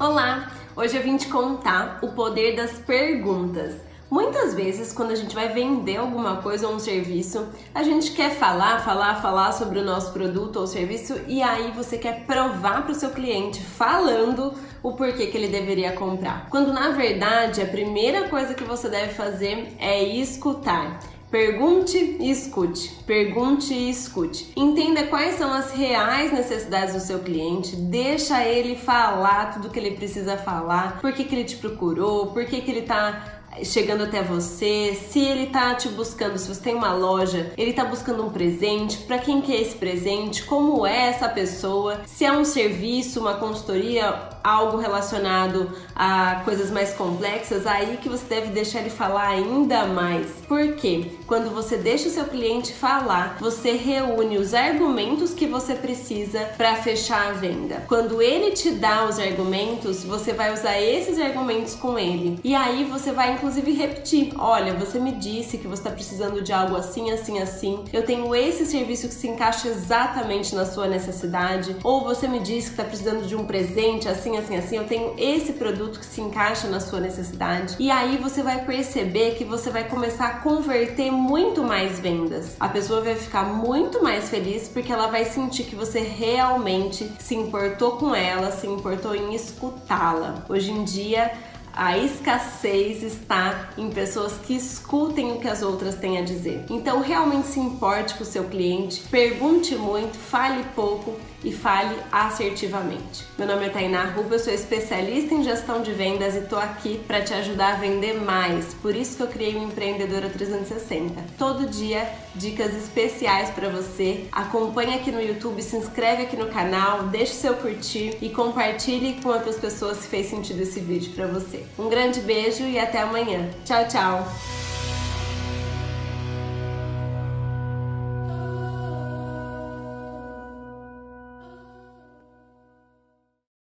Olá! Hoje eu vim te contar o poder das perguntas. Muitas vezes, quando a gente vai vender alguma coisa ou um serviço, a gente quer falar, falar, falar sobre o nosso produto ou serviço e aí você quer provar para o seu cliente falando o porquê que ele deveria comprar. Quando na verdade a primeira coisa que você deve fazer é escutar. Pergunte e escute. Pergunte e escute. Entenda quais são as reais necessidades do seu cliente. Deixa ele falar tudo que ele precisa falar. Por que, que ele te procurou? Por que, que ele tá chegando até você, se ele tá te buscando, se você tem uma loja, ele tá buscando um presente, para quem que é esse presente, como é essa pessoa, se é um serviço, uma consultoria, algo relacionado a coisas mais complexas, aí que você deve deixar ele falar ainda mais. Porque quando você deixa o seu cliente falar, você reúne os argumentos que você precisa para fechar a venda. Quando ele te dá os argumentos, você vai usar esses argumentos com ele. E aí você vai inclusive repetir: olha, você me disse que você está precisando de algo assim, assim, assim. Eu tenho esse serviço que se encaixa exatamente na sua necessidade. Ou você me disse que está precisando de um presente assim, assim, assim. Eu tenho esse produto que se encaixa na sua necessidade. E aí você vai perceber que você vai começar a converter muito mais vendas. A pessoa vai ficar muito mais feliz porque ela vai sentir que você realmente se importou com ela, se importou em escutá-la. Hoje em dia, a escassez está em pessoas que escutem o que as outras têm a dizer. Então, realmente se importe com o seu cliente, pergunte muito, fale pouco e fale assertivamente. Meu nome é Tainá Ruba, eu sou especialista em gestão de vendas e tô aqui para te ajudar a vender mais. Por isso que eu criei o Empreendedora 360. Todo dia dicas especiais para você. Acompanhe aqui no YouTube, se inscreve aqui no canal, deixe seu curtir e compartilhe com outras pessoas se fez sentido esse vídeo para você. Um grande beijo e até amanhã. Tchau, tchau.